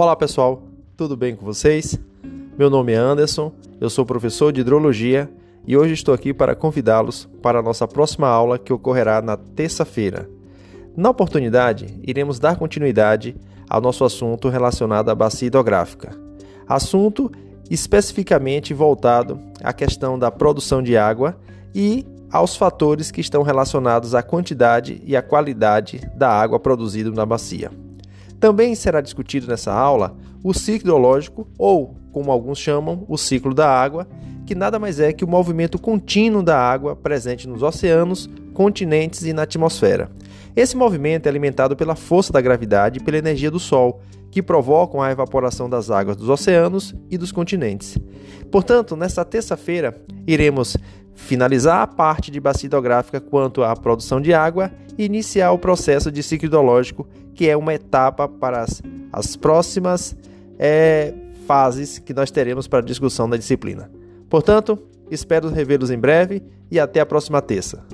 Olá pessoal, tudo bem com vocês? Meu nome é Anderson, eu sou professor de hidrologia e hoje estou aqui para convidá-los para a nossa próxima aula que ocorrerá na terça-feira. Na oportunidade, iremos dar continuidade ao nosso assunto relacionado à bacia hidrográfica. Assunto especificamente voltado à questão da produção de água e aos fatores que estão relacionados à quantidade e à qualidade da água produzida na bacia. Também será discutido nessa aula o ciclo hidrológico, ou, como alguns chamam, o ciclo da água, que nada mais é que o movimento contínuo da água presente nos oceanos, continentes e na atmosfera. Esse movimento é alimentado pela força da gravidade e pela energia do Sol, que provocam a evaporação das águas dos oceanos e dos continentes. Portanto, nesta terça-feira, iremos finalizar a parte de bacia hidrográfica quanto à produção de água e iniciar o processo de ciclo hidrológico, que é uma etapa para as, as próximas é, fases que nós teremos para a discussão da disciplina. Portanto, espero revê-los em breve e até a próxima terça.